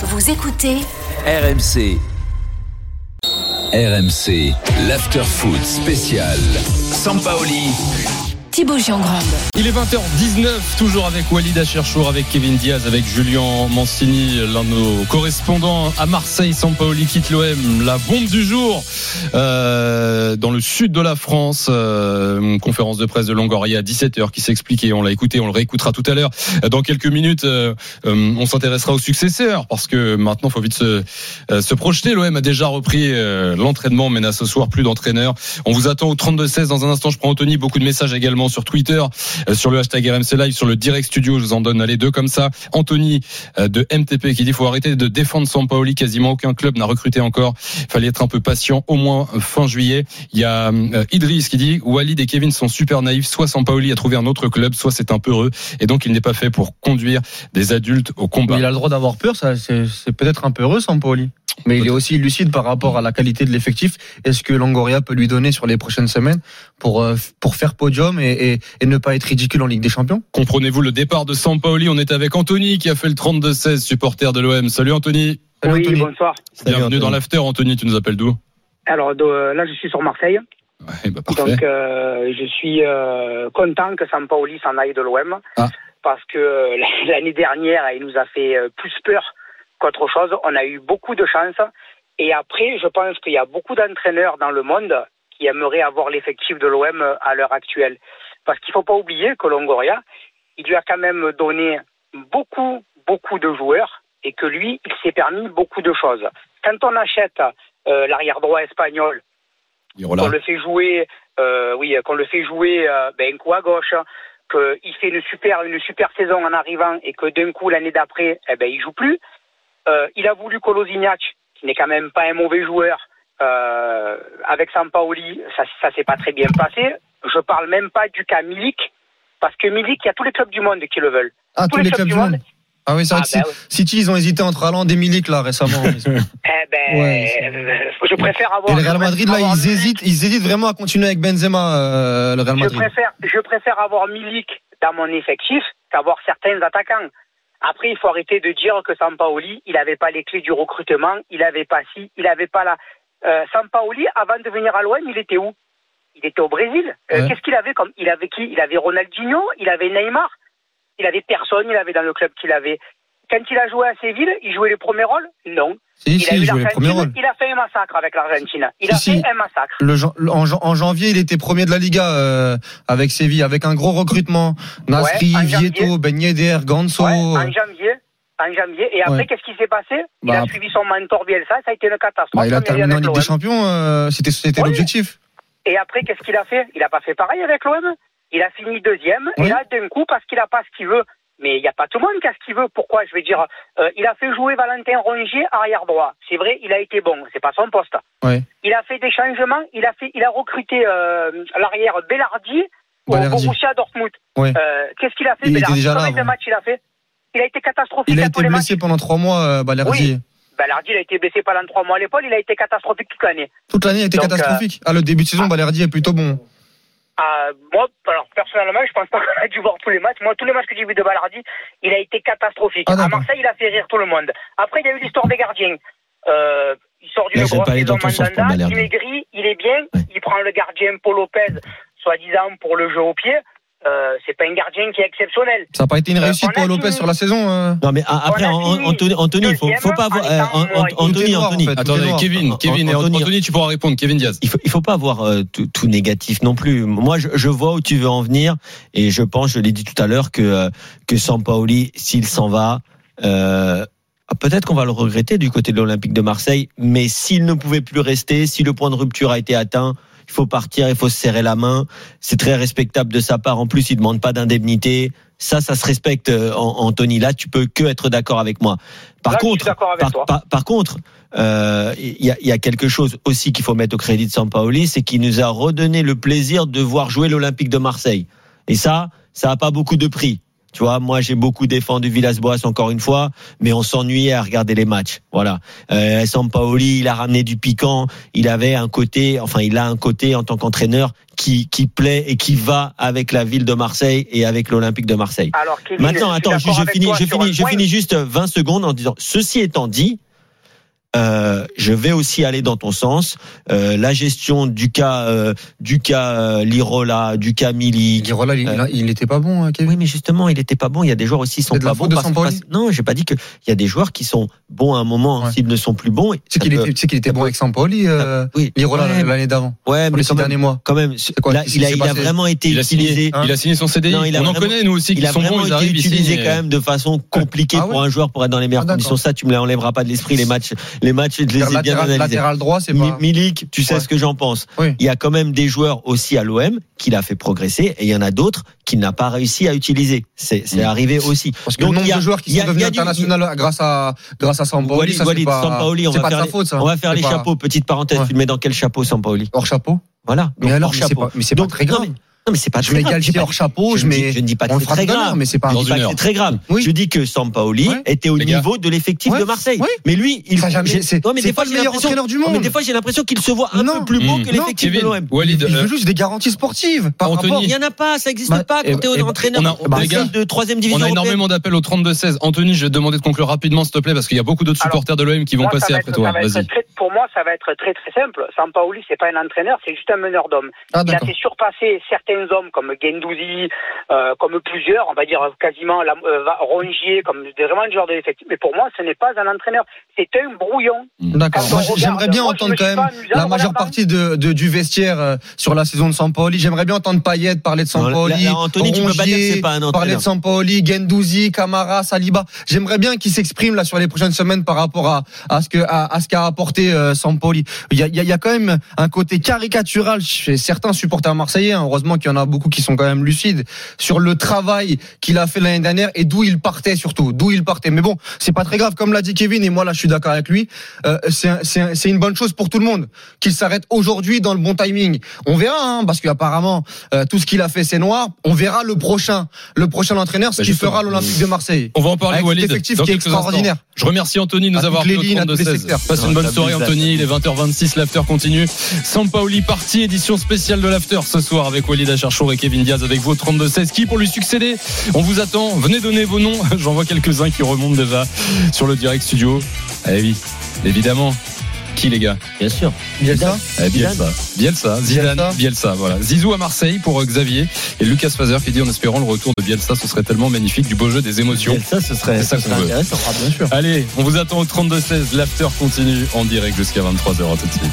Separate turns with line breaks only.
Vous écoutez
RMC. RMC, l'after-foot spécial. Sampaoli.
Il est 20h19, toujours avec Walid Acherchour, avec Kevin Diaz, avec Julien Mancini, l'un de nos correspondants à Marseille. Sampaoli quitte l'OM, la bombe du jour euh, dans le sud de la France. Euh, une conférence de presse de Longoria à 17h qui s'expliquait. On l'a écouté, on le réécoutera tout à l'heure. Dans quelques minutes, euh, euh on s'intéressera aux successeurs parce que maintenant, il faut vite se, euh, se projeter. L'OM a déjà repris euh, l'entraînement, mais n'a ce soir plus d'entraîneur. On vous attend au 32-16. Dans un instant, je prends Anthony. Beaucoup de messages également sur Twitter, euh, sur le hashtag RMC Live, sur le direct studio. Je vous en donne les deux comme ça. Anthony euh, de MTP qui dit faut arrêter de défendre Sampaoli. Quasiment aucun club n'a recruté encore. Il fallait être un peu patient, au moins fin juillet. Il y a euh, Idriss qui dit Walid et Kevin sont super naïfs. Soit Sampaoli a trouvé un autre club, soit c'est un peu heureux. Et donc il n'est pas fait pour conduire des adultes au combat.
Il a le droit d'avoir peur, ça, c'est c'est peut-être un peu heureux, Sampaoli. Mais il est aussi lucide par rapport à la qualité de l'effectif. Est-ce que Longoria peut lui donner sur les prochaines semaines pour euh, pour faire podium et, et, et ne pas être ridicule en Ligue des Champions?
Comprenez-vous le départ de Sampaoli? On est avec Anthony qui a fait le 32-16, supporter de l'OM. Salut Anthony.
Salut,
oui,
Anthony.
bonsoir.
Bienvenue dans l'after. Anthony, tu nous appelles d'où?
Alors là, je suis sur Marseille.
Ouais, bah, parfait.
Donc, euh, je suis euh, content que Sampaoli s'en aille de l'OM.
Ah.
Parce que l'année dernière, il nous a fait plus peur qu'autre chose. On a eu beaucoup de chance. Et après, je pense qu'il y a beaucoup d'entraîneurs dans le monde qui aimeraient avoir l'effectif de l'OM à l'heure actuelle. Parce qu'il faut pas oublier que Longoria, il lui a quand même donné beaucoup, beaucoup de joueurs et que lui, il s'est permis beaucoup de choses. Quand on achète euh, l'arrière droit espagnol, qu'on le fait jouer, euh, oui, qu'on le fait jouer euh, ben, un coup à gauche, qu'il fait une super, une super saison en arrivant et que d'un coup l'année d'après, eh ben, il joue plus. Euh, il a voulu Kolozignac, qui n'est quand même pas un mauvais joueur, euh, avec Sampaoli, ça, ça s'est pas très bien passé. Je parle même pas du cas Milik, parce que Milik, il y a tous les clubs du monde qui le veulent.
Ah, tous les clubs du monde. Ah oui, c'est vrai
Ah,
que
ben
Si- City, ils ont hésité entre Haaland et Milik là récemment.
Eh ben,
Ouais,
je préfère avoir.
et le Real
je
Madrid là, ils hésitent, ils hésitent vraiment à continuer avec Benzema, euh, le Real
Je
Madrid.
préfère, je préfère avoir Milik dans mon effectif qu'avoir certains attaquants. Après, il faut arrêter de dire que Sampaoli, il n'avait pas les clés du recrutement, il n'avait pas ci, il n'avait pas là. Euh, Sampaoli, avant de venir à l'OM, il était où? Il était au Brésil. Euh,
Ouais.
Qu'est-ce qu'il avait comme Il avait qui? Il avait Ronaldinho, il avait Neymar, il avait personne, il avait dans le club qu'il avait. Quand il a joué à Séville, il jouait les premiers rôles Non.
Si,
il
si,
a eu
il
il a fait un massacre avec l'Argentine. Il a
Si,
fait un massacre.
Le en, jan- en janvier, il était premier de la Liga euh, avec Séville, avec un gros recrutement. Nasri,
Ouais.
Vieto, Ben Yedder, Ganso.
Ouais, en janvier. En janvier. Et après,
Ouais.
qu'est-ce qui s'est passé? Il
Bah,
a suivi son mentor Bielsa, ça a été une catastrophe.
Bah, il a terminé en Ligue des
l'OM.
Champions, euh, c'était c'était
Oui.
l'objectif.
Et après, qu'est-ce qu'il a fait? Il n'a pas fait pareil avec l'OM. Il a fini deuxième.
Oui.
Et là, d'un coup, parce qu'il n'a pas ce qu'il veut, mais il n'y a pas tout le monde qui a ce qu'il veut. Pourquoi Je vais dire, euh, il a fait jouer Valentin Rongier arrière droit. C'est vrai, il a été bon. C'est pas son poste. Il a fait des changements. Il a fait, il a recruté euh, l'arrière Bellardi au
Balerdi.
Borussia Dortmund. Euh, qu'est-ce qu'il a fait
Il était
Bellardi?
déjà là
matchs il a fait? Il a été catastrophique
Il a été blessé pendant trois mois, euh, Balerdi.
Balardi, il a été blessé pendant trois mois à l'épaule, il a été catastrophique toute l'année.
Toute l'année a été
Donc,
catastrophique. Ah, le début de saison,
ah.
Balerdi est plutôt bon.
Euh, moi, alors personnellement, je pense pas qu'on a dû voir tous les matchs. Moi, tous les matchs que j'ai vus de Balardi, il a été catastrophique.
Ah,
à. Marseille, il a fait rire tout le monde. Après, il y a eu l'histoire des gardiens. Euh, il sort
sens pour
Mandanda, il maigrit, il est bien, il prend le gardien Paul Lopez, soi-disant pour le jeu au pied. Euh, c'est pas un gardien qui est exceptionnel.
Ça n'a pas été une
Euh,
réussite pour Lopez sur la saison. euh.
Non mais a- après
On
Anthony, Anthony, faut, faut pas avoir euh,
est
Anthony,
en
Anthony.
fait.
Attendez. Kevin, Kevin et
Anthony-
Anthony, tu pourras répondre. Kevin Diaz.
Il faut, il faut pas avoir euh, tout, tout négatif non plus. Moi, je, je vois où tu veux en venir et je pense, je l'ai dit tout à l'heure, que que Sampaoli, s'il s'en va, euh, peut-être qu'on va le regretter du côté de l'Olympique de Marseille. Mais s'il ne pouvait plus rester, si le point de rupture a été atteint, il faut partir, il faut se serrer la main. C'est très respectable de sa part. En plus, il demande pas d'indemnité. Ça, ça se respecte, euh, An- Anthony. Là, tu peux que être d'accord avec moi. Par
Là,
contre, par,
toi.
par- par contre, euh, il y, a, il y a quelque chose aussi qu'il faut mettre au crédit de Sampaoli, c'est qu'il nous a redonné le plaisir de voir jouer l'Olympique de Marseille. Et ça, ça n'a pas beaucoup de prix. Tu vois, moi j'ai beaucoup défendu Villas-Boas encore une fois, mais on s'ennuyait à regarder les matchs. Voilà. Euh, Sampaoli, il a ramené du piquant. Il avait un côté, enfin il a un côté en tant qu'entraîneur qui qui plaît et qui va avec la ville de Marseille et avec l'Olympique de Marseille.
Alors, Kevin,
Maintenant, attends, je, je finis, je finis, je finis juste 20 secondes en disant ceci étant dit. Euh, je vais aussi aller dans ton sens. Euh, la gestion du cas, euh, du cas euh, Lirola, du cas Milik.
Lirola, il, il, il était pas bon, hein, Kevin?
Oui, mais justement, il était pas bon. Il y a des joueurs aussi qui sont
C'est
pas bons. parce- parce- non, j'ai pas dit que. Il y a des joueurs qui sont bons à un moment,
Ouais.
s'ils ne sont plus bons.
Tu sais
ça
qu'il était, qu'il était bon avec Sampaoli, euh,
Oui,
Lirola
ouais,
l'année d'avant.
ouais,
Pour
mais
les six
quand même,
derniers mois.
quand même,
quoi,
là,
qu'est-ce
il a, il vraiment été
Il a signé,
utilisé.
Hein
il a signé son CDI.
Non, il a
On en connaît nous aussi
Il a vraiment été utilisé quand même de façon compliquée
Ah ouais?
pour un joueur pour être dans les meilleures
Ah,
conditions. Ça, tu me l'enlèveras pas de l'esprit. Les matchs, les matchs, je les ai bien analysés.
latéral droit, c'est pas.
Milik, tu sais
Ouais.
ce que j'en pense.
Oui.
Il y a quand même des joueurs aussi à l'OM qu'il a fait progresser et il y en a d'autres qu'il n'a pas réussi à utiliser. C'est arrivé aussi.
Parce que
Donc,
le nombre
a-
de joueurs qui sont devenus
du-
internationaux grâce à grâce à Sampaoli,
Walid,
ça
Walid,
pas,
Sampaoli, on va faire les-
faute. ça.
On va faire
C'est
les
pas-
chapeaux. Petite parenthèse,
Ouais.
tu le mets dans quel chapeau, Sampaoli?
Hors chapeau.
Voilà.
Mais
Donc,
alors,
hors
mais c'est
chapeau.
pas, mais c'est pas très grave.
Non, mais- Non, c'est pas
Je
très
mets hors chapeau,
je
je
ne dis-
mets.
je ne dis pas que c'est très grave.
mais c'est pas.
C'est très grave.
Oui.
Je dis que Sampaoli
Ouais.
était au
Les gars.
niveau de l'effectif
Ouais.
de Marseille.
Ouais.
Mais lui, il Ouais, mais des fois,
le
j'ai
meilleur
l'impression-
entraîneur du
Ouais, Mais
monde.
des fois, j'ai l'impression qu'il se voit un
Non.
peu plus beau
Mm.
que
Non,
l'effectif de l'OM.
Il
euh,
veut juste des garanties sportives. Par
Anthony.
rapport.
Il y en a pas, ça n'existe
Bah,
pas
eh
quand t'es
ben,
entraîneur
on a-
bah, de troisième division
On a énormément d'appels au 32-16. Anthony, je vais te demander de conclure rapidement, s'il te plaît, parce qu'il y a beaucoup d'autres supporters de l'OM qui vont passer après toi. Vas-y.
Pour moi, ça va être très très simple. Sampaoli, c'est pas un entraîneur, c'est juste un meneur d'hommes.
Ah,
Il a fait surpasser certains hommes comme Gendouzi, euh, comme plusieurs, on va dire quasiment la, euh, Rongier, comme des, vraiment des joueurs de l'effectif. Mais pour moi, ce n'est pas un entraîneur, c'est un brouillon.
D'accord. J'aimerais bien
moi,
entendre
me
quand même la majeure partie de, de- du vestiaire euh, sur la saison de Sampaoli. J'aimerais bien entendre Payet parler de
là,
Sampaoli.
là, Anthony, tu peux pas dire un
Parler de Sampaoli, Gendouzi, Camara, Saliba. J'aimerais bien qu'il s'exprime là sur les prochaines semaines par rapport à, à ce que à, à ce qu'a apporté euh, Sampaoli. Il y a, il y a- il y a quand même un côté caricatural chez certains supporters marseillais. hein. Heureusement qu'il y en a beaucoup qui sont quand même lucides sur le travail qu'il a fait l'année dernière et d'où il partait surtout, d'où il partait. Mais bon, c'est pas très grave comme l'a dit Kevin et moi là je suis d'accord avec lui. Euh, c'est un- c'est un- c'est une bonne chose pour tout le monde qu'il s'arrête aujourd'hui dans le bon timing. On verra hein, parce qu'apparemment euh, tout ce qu'il a fait c'est noir. On verra le prochain, le prochain entraîneur ce
Bah,
qu'il fera à l'Olympique de Marseille.
On va en parler,
Avec cet
Walid.
effectif qui est extraordinaire.
instants. Je remercie Anthony de nous
À
avoir
toutes les
appelé au
lignes, à tous les
32-16.
secteurs.
Passe une
Non,
bonne
t'abuses
soirée, Il est 20h26. L'after continue. Sampaoli parti, édition spéciale de l'after ce soir avec Walid Acharchour et Kevin Diaz avec vous au 32-16. Qui pour lui succéder? On vous attend. Venez donner vos noms. J'en vois quelques-uns qui remontent déjà sur le direct studio. Eh oui, évidemment. Qui les gars
Bien sûr.
Bielsa
Eh, Bielsa. Bielsa, Zidane,
Bielsa.
Bielsa, voilà. Zizou à Marseille pour euh, Xavier et Lucas Fazer qui dit en espérant le retour de Bielsa, ce serait tellement magnifique, du beau jeu, des émotions.
Ça, ce serait,
ça
ce
qu'on
serait
veut.
intéressant.
bien sûr.
Allez, on vous attend au 32-16. L'after continue en direct jusqu'à 23h. À tout de suite.